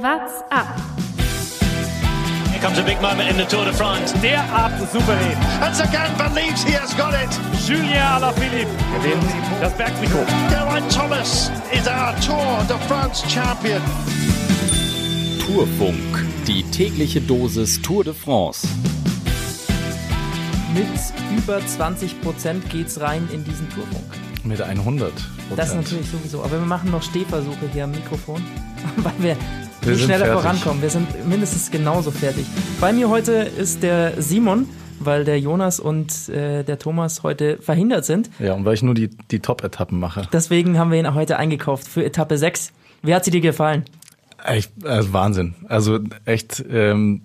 What's up? Here comes a big moment in the Tour de France. Derart souverän. And Sagan believes he has got it. Julien Alaphilippe gewinnt das Bergtrikot. Geraint Thomas is our Tour de France champion. Tourfunk, die tägliche Dosis Tour de France. Mit über 20 Prozent geht's rein in diesen Tourfunk. Mit 100. Das natürlich sowieso. Aber wir machen noch Stehversuche hier am Mikrofon, weil wir, Wir nicht schneller fertig. vorankommen. Wir sind mindestens genauso fertig. Bei mir heute ist der Simon, weil der Jonas und äh, der Thomas heute verhindert sind. Ja, und weil ich nur die, die Top-Etappen mache. Deswegen haben wir ihn heute eingekauft für Etappe 6. Wie hat sie dir gefallen? Echt, also Wahnsinn. Also echt ähm,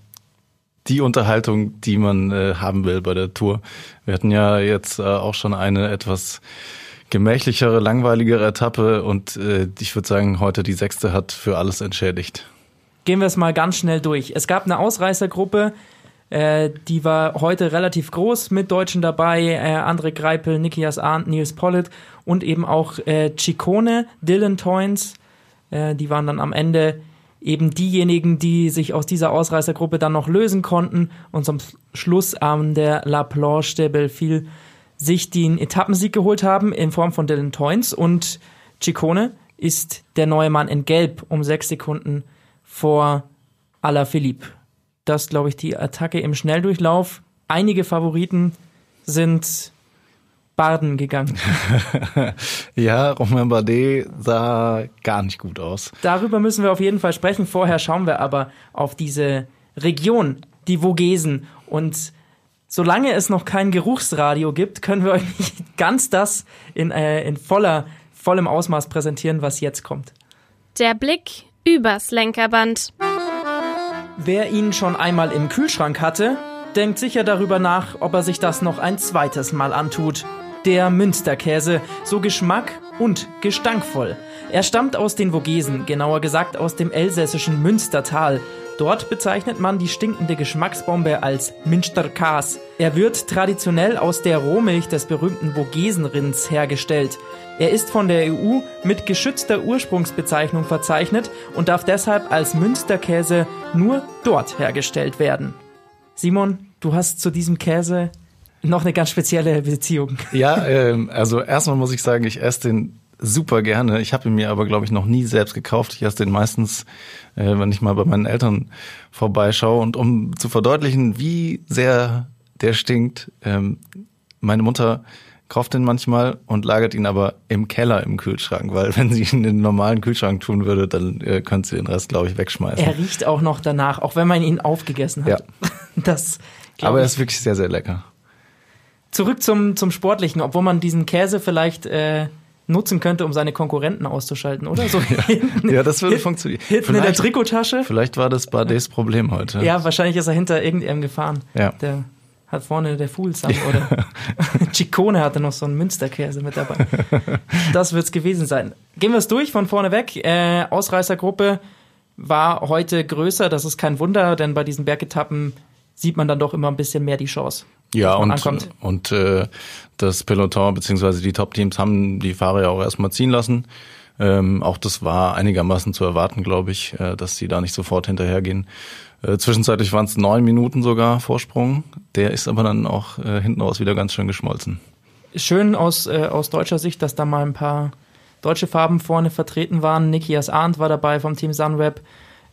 die Unterhaltung, die man äh, haben will bei der Tour. Wir hatten ja jetzt äh, auch schon eine etwas gemächlichere, langweiligere Etappe und äh, ich würde sagen, heute die sechste hat für alles entschädigt. Gehen wir es mal ganz schnell durch. Es gab eine Ausreißergruppe, äh, die war heute relativ groß mit Deutschen dabei. Äh, André Greipel, Nikias Arndt, Nils Pollitt und eben auch äh, Ciccone, Dylan Toynes. Äh, die waren dann am Ende eben diejenigen, die sich aus dieser Ausreißergruppe dann noch lösen konnten und zum Schluss an der La Planche de Belleville sich den Etappensieg geholt haben in Form von Dylan Toynes und Ciccone ist der neue Mann in Gelb um sechs Sekunden vor Alaphilippe. Das, glaube ich, die Attacke im Schnelldurchlauf. Einige Favoriten sind Barden gegangen. Ja, Romain Bardet sah gar nicht gut aus. Darüber müssen wir auf jeden Fall sprechen. Vorher schauen wir aber auf diese Region, die Vogesen. Und solange es noch kein Geruchsradio gibt, können wir euch nicht ganz das in, äh, in voller, vollem Ausmaß präsentieren, was jetzt kommt. Der Blick übers Lenkerband. Wer ihn schon einmal im Kühlschrank hatte, denkt sicher darüber nach, ob er sich das noch ein zweites Mal antut. Der Münsterkäse, so Geschmack und gestankvoll. Er stammt aus den Vogesen, genauer gesagt aus dem elsässischen Münstertal. Dort bezeichnet man die stinkende Geschmacksbombe als Münsterkas. Er wird traditionell aus der Rohmilch des berühmten Vogesenrinds hergestellt. Er ist von der EU mit geschützter Ursprungsbezeichnung verzeichnet und darf deshalb als Münsterkäse nur dort hergestellt werden. Simon, du hast zu diesem Käse noch eine ganz spezielle Beziehung. Ja, ähm, also erstmal muss ich sagen, ich esse den super gerne. Ich habe ihn mir aber, glaube ich, noch nie selbst gekauft. Ich esse den meistens, äh, wenn ich mal bei meinen Eltern vorbeischaue. Und um zu verdeutlichen, wie sehr der stinkt, ähm, meine Mutter kauft den manchmal und lagert ihn aber im Keller im Kühlschrank, weil wenn sie ihn in den normalen Kühlschrank tun würde, dann äh, könnte sie den Rest, glaube ich, wegschmeißen. Er riecht auch noch danach, auch wenn man ihn aufgegessen hat. Ja. Das, aber er ist wirklich sehr, sehr lecker. Zurück zum, zum Sportlichen, obwohl man diesen Käse vielleicht äh, nutzen könnte, um seine Konkurrenten auszuschalten, oder? So hinten, Ja, das würde funktionieren. hinten in der Trikottasche. Vielleicht war das Bardets Problem heute. Ja, wahrscheinlich ist er hinter irgendeinem gefahren. Ja. Der hat vorne der Fuglsang oder Ciccone hatte noch so einen Münsterkäse mit dabei. Das wird's gewesen sein. Gehen wir es durch von vorne weg. Äh, Ausreißergruppe war heute größer. Das ist kein Wunder, denn bei diesen Bergetappen sieht man dann doch immer ein bisschen mehr die Chance. Ja, und, ankommt. und äh, das Peloton beziehungsweise die Top-Teams haben die Fahrer ja auch erstmal ziehen lassen. Ähm, auch das war einigermaßen zu erwarten, glaube ich, äh, dass sie da nicht sofort hinterhergehen. Äh, zwischenzeitlich waren es neun Minuten sogar Vorsprung. Der ist aber dann auch äh, hinten raus wieder ganz schön geschmolzen. Schön aus, äh, aus deutscher Sicht, dass da mal ein paar deutsche Farben vorne vertreten waren. Nikias Arndt war dabei vom Team Sunweb.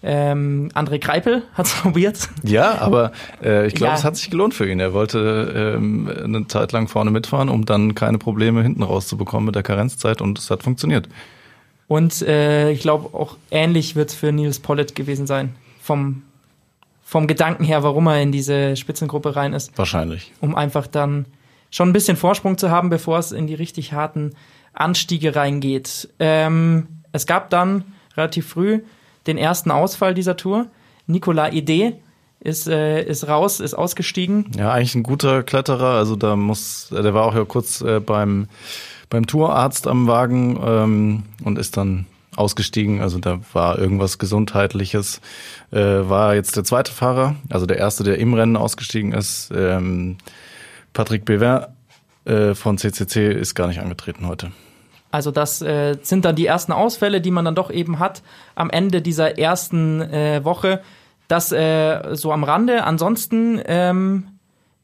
Ähm, André Greipel hat's probiert. Ja, aber äh, ich glaube, Ja. es hat sich gelohnt für ihn. Er wollte ähm, eine Zeit lang vorne mitfahren, um dann keine Probleme hinten rauszubekommen mit der Karenzzeit und es hat funktioniert. Und äh, ich glaube, auch ähnlich wird's für Nils Pollitt gewesen sein. Vom, vom Gedanken her, warum er in diese Spitzengruppe rein ist. Wahrscheinlich. Um einfach dann schon ein bisschen Vorsprung zu haben, bevor es in die richtig harten Anstiege reingeht. Ähm, es gab dann relativ früh den ersten Ausfall dieser Tour. Nicolas Ide ist, äh, ist raus, ist ausgestiegen. Ja, eigentlich ein guter Kletterer. Also da muss, der war auch ja kurz äh, beim beim Tourarzt am Wagen ähm, und ist dann ausgestiegen. Also da war irgendwas Gesundheitliches. Äh, war jetzt der zweite Fahrer, also der erste, der im Rennen ausgestiegen ist. Ähm, Patrick Bever äh, von CCC ist gar nicht angetreten heute. Also das äh, sind dann die ersten Ausfälle, die man dann doch eben hat am Ende dieser ersten äh, Woche. Das äh, so am Rande. Ansonsten, ähm,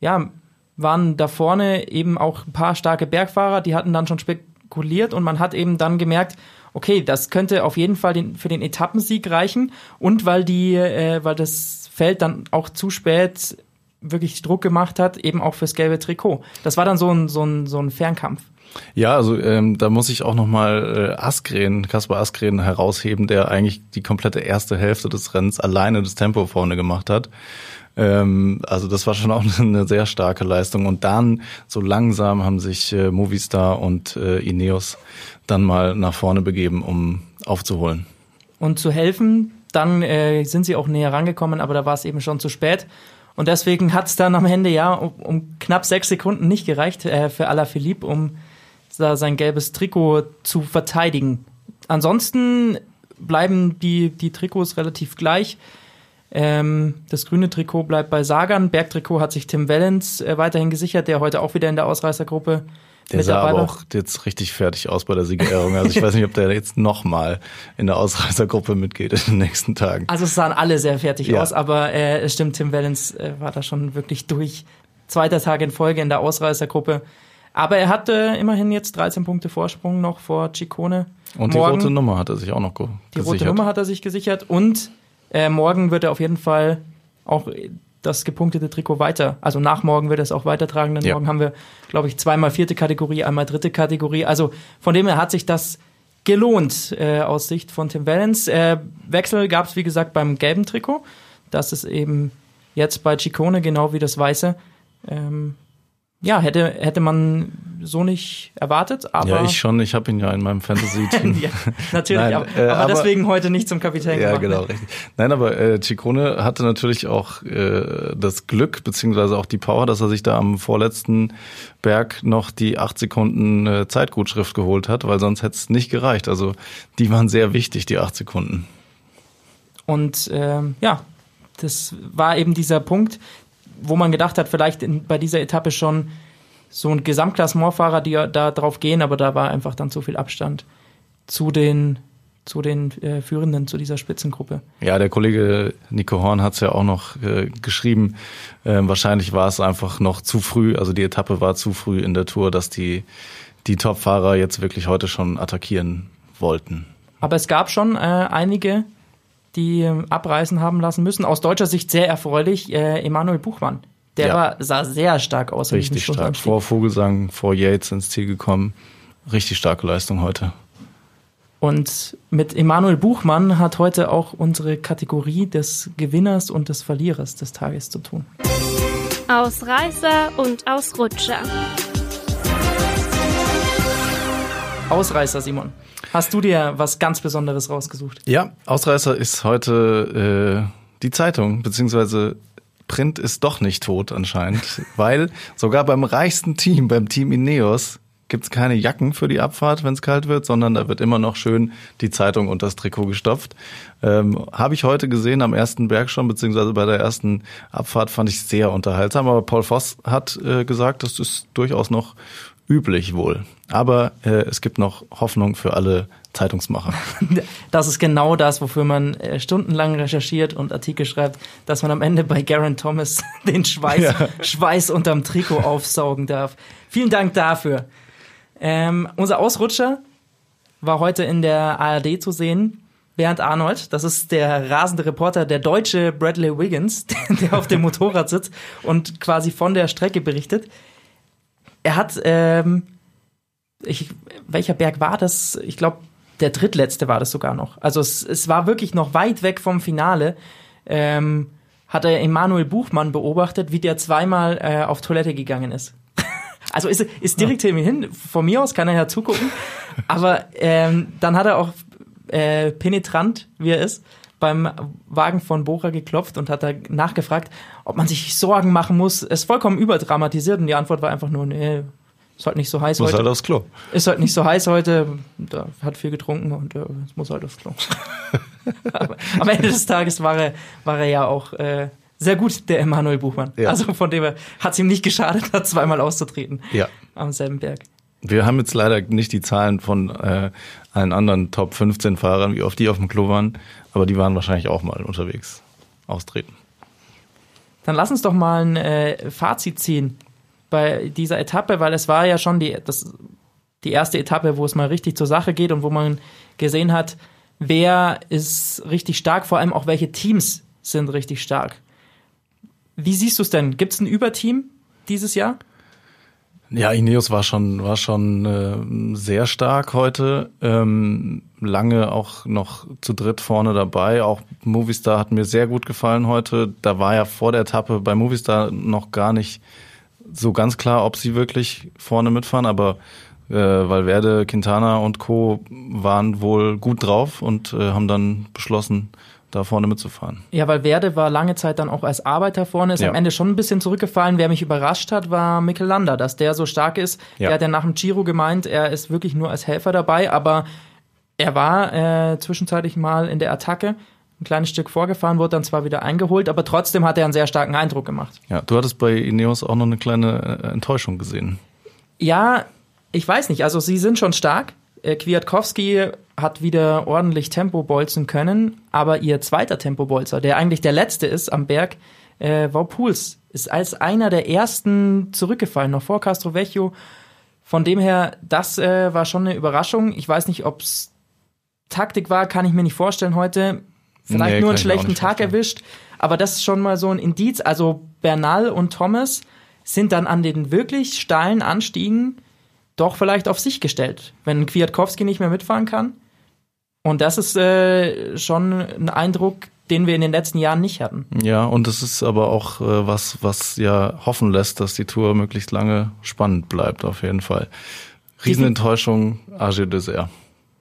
ja, waren da vorne eben auch ein paar starke Bergfahrer, die hatten dann schon spekuliert und man hat eben dann gemerkt, okay, das könnte auf jeden Fall den, für den Etappensieg reichen und weil die, äh, weil das Feld dann auch zu spät wirklich Druck gemacht hat, eben auch fürs gelbe Trikot. Das war dann so ein, so ein, so ein Fernkampf. Ja, also ähm, da muss ich auch nochmal äh, Askren, Kaspar Askren herausheben, der eigentlich die komplette erste Hälfte des Rennens alleine das Tempo vorne gemacht hat. Ähm, also das war schon auch eine sehr starke Leistung. Und dann so langsam haben sich äh, Movistar und äh, Ineos dann mal nach vorne begeben, um aufzuholen. Und zu helfen, dann äh, sind sie auch näher rangekommen, aber da war es eben schon zu spät. Und deswegen hat es dann am Ende ja um, um, knapp sechs Sekunden nicht gereicht äh, für Alaphilippe, um da sein gelbes Trikot zu verteidigen. Ansonsten bleiben die, die Trikots relativ gleich. Ähm, das grüne Trikot bleibt bei Sagan. Bergtrikot hat sich Tim Wellens äh, weiterhin gesichert, der heute auch wieder in der Ausreißergruppe der sah aber auch jetzt richtig fertig aus bei der Siegerehrung. Also ich weiß nicht, ob der jetzt nochmal in der Ausreißergruppe mitgeht in den nächsten Tagen. Also es sahen alle sehr fertig ja. aus, aber äh, es stimmt, Tim Wellens äh, war da schon wirklich durch. Zweiter Tag in Folge in der Ausreißergruppe. Aber er hatte immerhin jetzt 13 Punkte Vorsprung noch vor Ciccone. Und die morgen, rote Nummer hat er sich auch noch ge die gesichert. Die rote Nummer hat er sich gesichert und äh, morgen wird er auf jeden Fall auch das gepunktete Trikot weiter. Also nach morgen wird er es auch weitertragen, denn ja. morgen haben wir, glaube ich, zweimal vierte Kategorie, einmal dritte Kategorie. Also von dem her hat sich das gelohnt äh, aus Sicht von Tim Valens. Äh, Wechsel gab es, wie gesagt, beim gelben Trikot. Das ist eben jetzt bei Ciccone genau wie das weiße. Ähm, ja, hätte, hätte man so nicht erwartet, aber. Ja, ich schon, ich habe ihn ja in meinem Fantasy-Team. ja, natürlich, Nein, aber, äh, aber, deswegen heute nicht zum Kapitän ja, gemacht. Ja, genau, richtig. Nein, aber äh, Ciccone hatte natürlich auch äh, das Glück, beziehungsweise auch die Power, dass er sich da am vorletzten Berg noch die acht Sekunden äh, Zeitgutschrift geholt hat, weil sonst hätte es nicht gereicht. Also die waren sehr wichtig, die acht Sekunden. Und ähm, ja, das war eben dieser Punkt, wo man gedacht hat, vielleicht in, bei dieser Etappe schon so ein Gesamtklassementfahrer, die da drauf gehen, aber da war einfach dann zu viel Abstand zu den zu den äh, Führenden, zu dieser Spitzengruppe. Ja, der Kollege Nico Horn hat es ja auch noch äh, geschrieben. Ähm, wahrscheinlich war es einfach noch zu früh, also die Etappe war zu früh in der Tour, dass die, die Top-Fahrer jetzt wirklich heute schon attackieren wollten. Aber es gab schon äh, einige, die ähm, abreißen haben lassen müssen. Aus deutscher Sicht sehr erfreulich, äh, Emanuel Buchmann. Der ja. war, sah sehr stark aus. Richtig stark. Vor Vogelsang, vor Yates ins Ziel gekommen. Richtig starke Leistung heute. Und mit Emanuel Buchmann hat heute auch unsere Kategorie des Gewinners und des Verlierers des Tages zu tun. Ausreißer und Ausrutscher. Ausreißer, Simon. Hast du dir was ganz Besonderes rausgesucht? Ja, Ausreißer ist heute äh, die Zeitung, beziehungsweise Print ist doch nicht tot anscheinend, weil sogar beim reichsten Team, beim Team Ineos, gibt's keine Jacken für die Abfahrt, wenn es kalt wird, sondern da wird immer noch schön die Zeitung und das Trikot gestopft. Ähm, Habe ich heute gesehen am ersten Berg schon, beziehungsweise bei der ersten Abfahrt fand ich sehr unterhaltsam. Aber Paul Voss hat äh, gesagt, das ist durchaus noch üblich wohl. Aber äh, es gibt noch Hoffnung für alle Zeitungsmacher. Das ist genau das, wofür man äh, stundenlang recherchiert und Artikel schreibt, dass man am Ende bei Garen Thomas den Schweiß, ja. Schweiß unterm Trikot aufsaugen darf. Vielen Dank dafür. Ähm, unser Ausrutscher war heute in der ARD zu sehen. Bernd Arnold, das ist der rasende Reporter, der deutsche Bradley Wiggins, der auf dem Motorrad sitzt und quasi von der Strecke berichtet er hat, ähm, ich, welcher Berg war das? Ich glaube, der drittletzte war das sogar noch. Also es, es war wirklich noch weit weg vom Finale. Ähm, hat er Emanuel Buchmann beobachtet, wie der zweimal äh, auf Toilette gegangen ist. also ist, ist direkt ja. hin. Von mir aus kann er ja zugucken. Aber ähm, dann hat er auch äh, penetrant, wie er ist, beim Wagen von Bora geklopft und hat da nachgefragt, ob man sich Sorgen machen muss. Es ist vollkommen überdramatisiert und die Antwort war einfach nur, nee, ist halt nicht so heiß muss heute. Muss halt aufs Klo. Ist halt nicht so heiß heute. Da hat viel getrunken und äh, es muss halt aufs Klo. Am Ende des Tages war er, war er ja auch äh, sehr gut, der Emanuel Buchmann. Ja. Also von dem hat es ihm nicht geschadet, da zweimal auszutreten. Ja. Am selben Berg. Wir haben jetzt leider nicht die Zahlen von äh, allen anderen Top 15 Fahrern, wie oft die auf dem Klo waren, aber die waren wahrscheinlich auch mal unterwegs austreten. Dann lass uns doch mal ein äh, Fazit ziehen bei dieser Etappe, weil es war ja schon die, das, die erste Etappe, wo es mal richtig zur Sache geht und wo man gesehen hat, wer ist richtig stark, vor allem auch welche Teams sind richtig stark. Wie siehst du es denn? Gibt es ein Überteam dieses Jahr? Ja, Ineos war schon war schon äh, sehr stark heute. Ähm, lange auch noch zu dritt vorne dabei. Auch Movistar hat mir sehr gut gefallen heute. Da war ja vor der Etappe bei Movistar noch gar nicht so ganz klar, ob sie wirklich vorne mitfahren, aber äh, Valverde, Quintana und Co. waren wohl gut drauf und äh, haben dann beschlossen, da vorne mitzufahren. Ja, weil Werde war lange Zeit dann auch als Arbeiter vorne, ist Ja. am Ende schon ein bisschen zurückgefallen. Wer mich überrascht hat, war Mikel Landa, dass der so stark ist. Ja. Der hat ja nach dem Giro gemeint, er ist wirklich nur als Helfer dabei, aber er war äh, zwischenzeitlich mal in der Attacke, ein kleines Stück vorgefahren, wurde dann zwar wieder eingeholt, aber trotzdem hat er einen sehr starken Eindruck gemacht. Ja, du hattest bei Ineos auch noch eine kleine äh, Enttäuschung gesehen. Ja, ich weiß nicht. Also sie sind schon stark. Äh, Kwiatkowski hat wieder ordentlich Tempo bolzen können, aber ihr zweiter Tempobolzer, der eigentlich der letzte ist am Berg, äh, Vaupuls, ist als einer der ersten zurückgefallen, noch vor Castro Vecchio. Von dem her, das äh, war schon eine Überraschung. Ich weiß nicht, ob's Taktik war, kann ich mir nicht vorstellen heute. Vielleicht Nee, nur einen schlechten Tag vorstellen. erwischt. Aber das ist schon mal so ein Indiz. Also Bernal und Thomas sind dann an den wirklich steilen Anstiegen doch vielleicht auf sich gestellt, wenn Kwiatkowski nicht mehr mitfahren kann. Und das ist äh, schon ein Eindruck, den wir in den letzten Jahren nicht hatten. Ja, und es ist aber auch äh, was, was ja hoffen lässt, dass die Tour möglichst lange spannend bleibt, auf jeden Fall. Riesenenttäuschung, AG Dessert.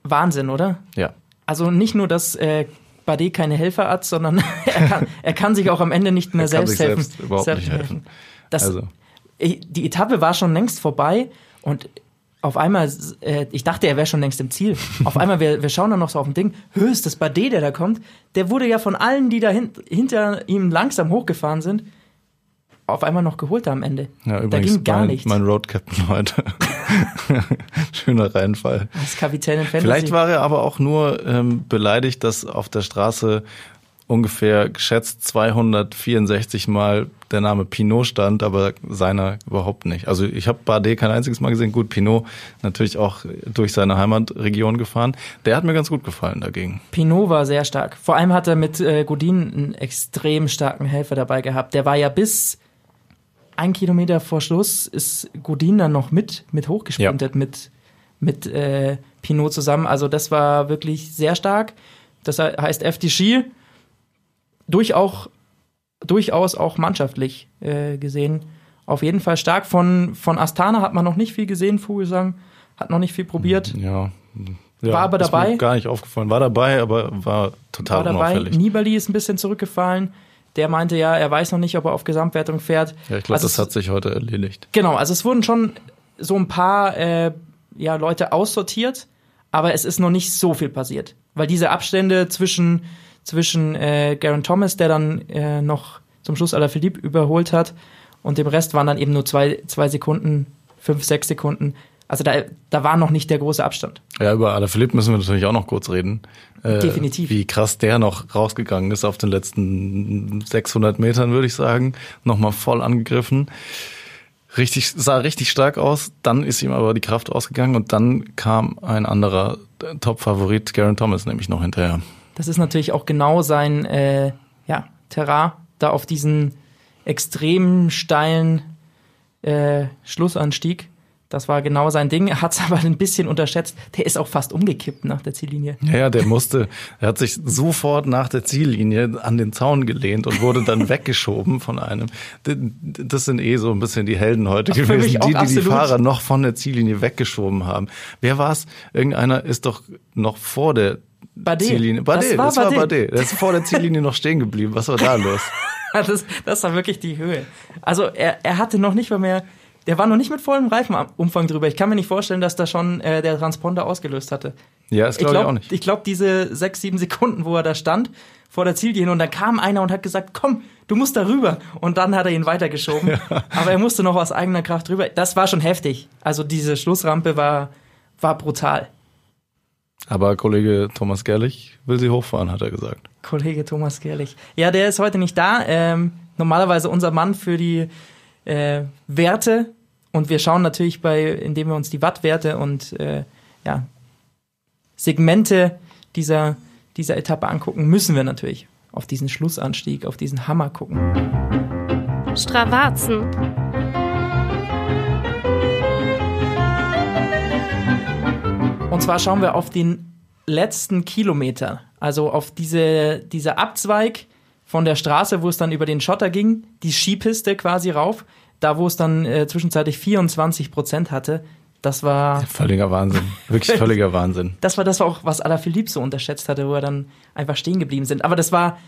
Wahnsinn, oder? Ja. Also nicht nur, dass äh, Bardet keine Helfer hat, sondern er kann, er kann sich auch am Ende nicht mehr selbst helfen. selbst überhaupt nicht helfen. Das, Also. Die Etappe war schon längst vorbei und auf einmal, äh, ich dachte, er wäre schon längst im Ziel. Auf einmal, wir, wir schauen dann noch so auf ein Ding, höchst das Bardet, der da kommt, der wurde ja von allen, die da hin, hinter ihm langsam hochgefahren sind, auf einmal noch geholt da am Ende. Ja, da übrigens ging gar mein, nichts. mein Road Captain heute. Schöner Reinfall. Als Kapitän in Fantasy. Vielleicht war er aber auch nur ähm, beleidigt, dass auf der Straße ungefähr geschätzt 264 Mal der Name Pinot stand, aber seiner überhaupt nicht. Also ich habe Bardet kein einziges Mal gesehen. Gut, Pinot natürlich auch durch seine Heimatregion gefahren. Der hat mir ganz gut gefallen dagegen. Pinot war sehr stark. Vor allem hat er mit äh, Godin einen extrem starken Helfer dabei gehabt. Der war ja bis ein Kilometer vor Schluss ist Godin dann noch mit, mit hochgesprintet mit, mit äh, Pinot zusammen. Also das war wirklich sehr stark. Das he- heißt FDG durchaus, durchaus auch mannschaftlich äh, gesehen. Auf jeden Fall stark. Von, von Astana hat man noch nicht viel gesehen, Vogelsang. Hat noch nicht viel probiert. Ja. ja War aber ist dabei. Mir gar nicht aufgefallen. War dabei, aber war total war dabei. unauffällig. Nibali ist ein bisschen zurückgefallen. Der meinte ja, er weiß noch nicht, ob er auf Gesamtwertung fährt. Ja, ich glaube, Also das hat sich heute erledigt. Genau, also es wurden schon so ein paar äh, ja, Leute aussortiert, aber es ist noch nicht so viel passiert. Weil diese Abstände zwischen, zwischen äh, Garen Thomas, der dann äh, noch zum Schluss Alaphilippe überholt hat, und dem Rest waren dann eben nur zwei, zwei Sekunden, fünf, sechs Sekunden. Also da, da war noch nicht der große Abstand. Ja, über Alaphilippe müssen wir natürlich auch noch kurz reden. Äh, Definitiv. Wie krass der noch rausgegangen ist auf den letzten 600 Metern, würde ich sagen. Nochmal voll angegriffen. Richtig, sah richtig stark aus. Dann ist ihm aber die Kraft ausgegangen und dann kam ein anderer äh, Top-Favorit, Garen Thomas, nämlich noch hinterher. Das ist natürlich auch genau sein äh, ja, Terrain, da auf diesen extrem steilen äh, Schlussanstieg. Das war genau sein Ding. Er hat es aber ein bisschen unterschätzt. Der ist auch fast umgekippt nach der Ziellinie. Ja, ja, der musste, er hat sich sofort nach der Ziellinie an den Zaun gelehnt und wurde dann weggeschoben von einem. Das sind eh so ein bisschen die Helden heute Ach, gewesen, die, die die. Fahrer noch von der Ziellinie weggeschoben haben. Wer war's? Irgendeiner ist doch noch vor der Bardet. Ziellinie. Bardet, Das war das war. Bardet. Der ist vor der Ziellinie noch stehen geblieben. Was war da los? Das, das war wirklich die Höhe. Also er, er hatte noch nicht mal mehr der war noch nicht mit vollem Reifenumfang drüber. Ich kann mir nicht vorstellen, dass da schon äh, der Transponder ausgelöst hatte. Ja, das Ich glaube ich, glaube auch nicht. ich glaub, diese sechs, sieben Sekunden, wo er da stand, vor der Ziellinie und dann kam einer und hat gesagt, komm, du musst da rüber. Und dann hat er ihn weitergeschoben. Aber er musste noch aus eigener Kraft rüber. Das war schon heftig. Also diese Schlussrampe war, war brutal. Aber Kollege Thomas Gerlich will sie hochfahren, hat er gesagt. Kollege Thomas Gerlich. Ja, der ist heute nicht da. Ähm, normalerweise unser Mann für die äh, Werte. Und wir schauen natürlich bei, indem wir uns die Wattwerte und äh, ja, Segmente dieser, dieser Etappe angucken, müssen wir natürlich auf diesen Schlussanstieg, auf diesen Hammer gucken. Stravazen. Und zwar schauen wir auf den letzten Kilometer, also auf diese, dieser Abzweig von der Straße, wo es dann über den Schotter ging, die Skipiste quasi rauf, da wo es dann äh, zwischenzeitlich 24 Prozent hatte. Das war, Völliger Wahnsinn. Wirklich völliger Wahnsinn. das war das war auch, was Alaphilippe so unterschätzt hatte, wo er dann einfach stehen geblieben sind. Aber das war,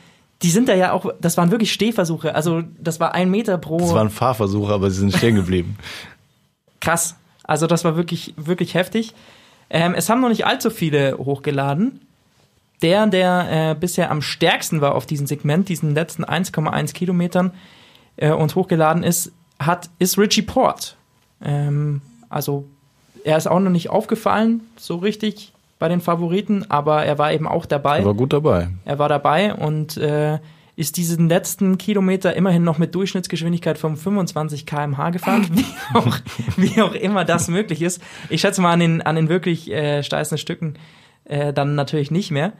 die sind da ja auch, das waren wirklich Stehversuche. Also das war ein Meter pro. Das waren Fahrversuche, aber sie sind stehen geblieben. krass. Also das war wirklich, wirklich heftig. Ähm, es haben noch nicht allzu viele hochgeladen. Der, der äh, bisher am stärksten war auf diesem Segment, diesen letzten 1,1 Kilometern äh, und hochgeladen ist, hat, ist Richie Port. Ähm, also er ist auch noch nicht aufgefallen, so richtig bei den Favoriten, aber er war eben auch dabei. Er war gut dabei. Er war dabei und äh, ist diesen letzten Kilometer immerhin noch mit Durchschnittsgeschwindigkeit von 25 km/h gefahren, wie auch, wie auch immer das möglich ist. Ich schätze mal an den, an den wirklich äh, steißen Stücken äh, dann natürlich nicht mehr.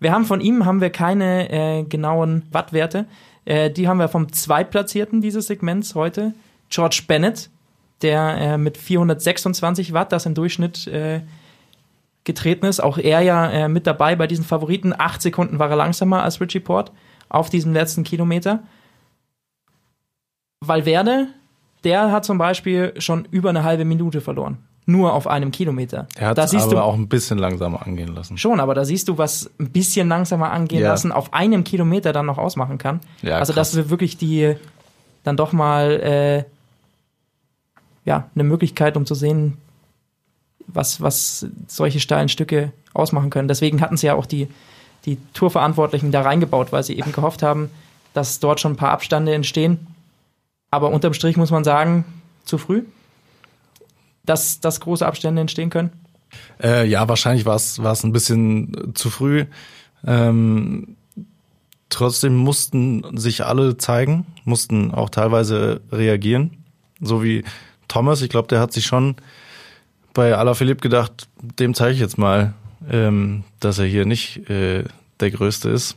Wir haben von ihm haben wir keine äh, genauen Wattwerte. Äh, die haben wir vom Zweitplatzierten dieses Segments heute, George Bennett, der äh, mit 426 Watt das im Durchschnitt äh, getreten ist. Auch er ja äh, mit dabei bei diesen Favoriten. Acht Sekunden war er langsamer als Richie Port auf diesem letzten Kilometer. Valverde, der hat zum Beispiel schon über eine halbe Minute verloren. Nur auf einem Kilometer. Er hat es aber du auch ein bisschen langsamer angehen lassen. schon, aber da siehst du, was ein bisschen langsamer angehen Ja. lassen auf einem Kilometer dann noch ausmachen kann. Ja, also krass. das ist wirklich die dann doch mal äh, ja eine Möglichkeit, um zu sehen, was was solche steilen Stücke ausmachen können. Deswegen hatten sie ja auch die die Tourverantwortlichen da reingebaut, weil sie eben gehofft haben, dass dort schon ein paar Abstände entstehen. Aber unterm Strich muss man sagen, zu früh, dass, dass große Abstände entstehen können. Äh, ja, wahrscheinlich war es ein bisschen zu früh. Ähm, trotzdem mussten sich alle zeigen, mussten auch teilweise reagieren. So wie Thomas, ich glaube, der hat sich schon bei Alaphilippe gedacht, dem zeige ich jetzt mal, ähm, dass er hier nicht äh, der Größte ist.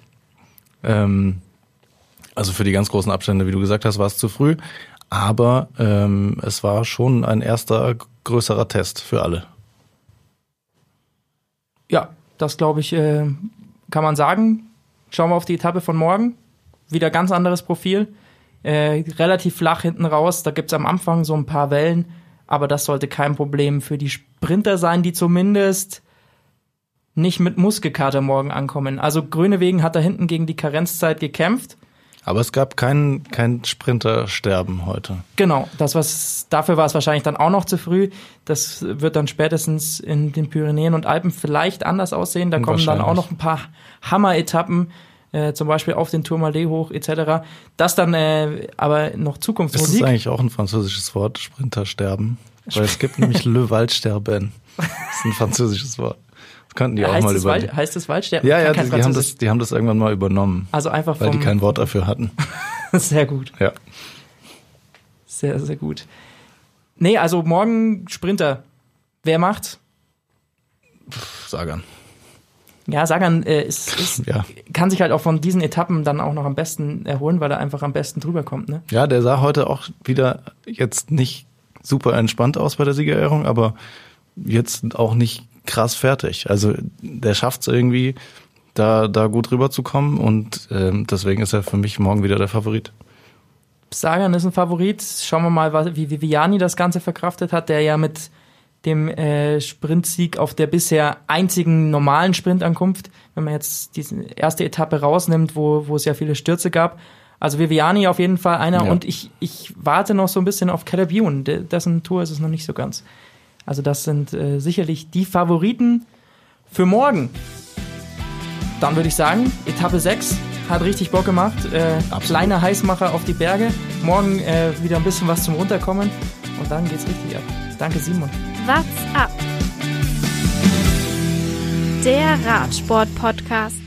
Ähm, also für die ganz großen Abstände, wie du gesagt hast, war es zu früh. Aber ähm, es war schon ein erster größerer Test für alle. Ja, das glaube ich, äh, kann man sagen. Schauen wir auf die Etappe von morgen. Wieder ganz anderes Profil. Äh, relativ flach hinten raus. Da gibt's am Anfang so ein paar Wellen. Aber das sollte kein Problem für die Sprinter sein, die zumindest nicht mit Muskelkater morgen ankommen. Also Grönewegen hat da hinten gegen die Karenzzeit gekämpft. Aber es gab kein, kein Sprintersterben heute. Genau, das was dafür war es wahrscheinlich dann auch noch zu früh. Das wird dann spätestens in den Pyrenäen und Alpen vielleicht anders aussehen. Da kommen dann auch noch ein paar Hammer-Etappen, äh, zum Beispiel auf den Tourmalet hoch etc. Das dann äh, aber noch Ist das Zukunftsmusik. eigentlich auch ein französisches Wort, Sprintersterben? Weil es gibt nämlich Le Waldsterben. Das ist ein französisches Wort. Das könnten die auch heißt, mal überlegen. Wald, heißt es Waldsterben? Ja, ja, die, die, haben das, die haben das irgendwann mal übernommen, Also einfach weil die kein Wort dafür hatten. Sehr gut, Ja. sehr, sehr gut. Nee, also morgen Sprinter. Wer macht? Sagan. Ja, Sagan äh, ist, ist, Ja. kann sich halt auch von diesen Etappen dann auch noch am besten erholen, weil er einfach am besten drüber kommt. Ne? Ja, der sah heute auch wieder jetzt nicht super entspannt aus bei der Siegerehrung, aber jetzt auch nicht krass fertig. Also der schafft es irgendwie, da, da gut rüberzukommen und ähm, deswegen ist er für mich morgen wieder der Favorit. Sagan ist ein Favorit. Schauen wir mal, wie Viviani das Ganze verkraftet hat, der ja mit dem äh, Sprintsieg auf der bisher einzigen normalen Sprintankunft, wenn man jetzt diese erste Etappe rausnimmt, wo, wo es ja viele Stürze gab, Also Viviani auf jeden Fall einer Ja. und ich, ich warte noch so ein bisschen auf Caleb De- dessen Tour ist es noch nicht so ganz. Also das sind äh, sicherlich die Favoriten für morgen. Dann würde ich sagen, Etappe 6 hat richtig Bock gemacht. Äh, kleiner Heißmacher auf die Berge. Morgen äh, wieder ein bisschen was zum Runterkommen und dann geht's richtig ab. Danke Simon. What's up? Der Radsport-Podcast.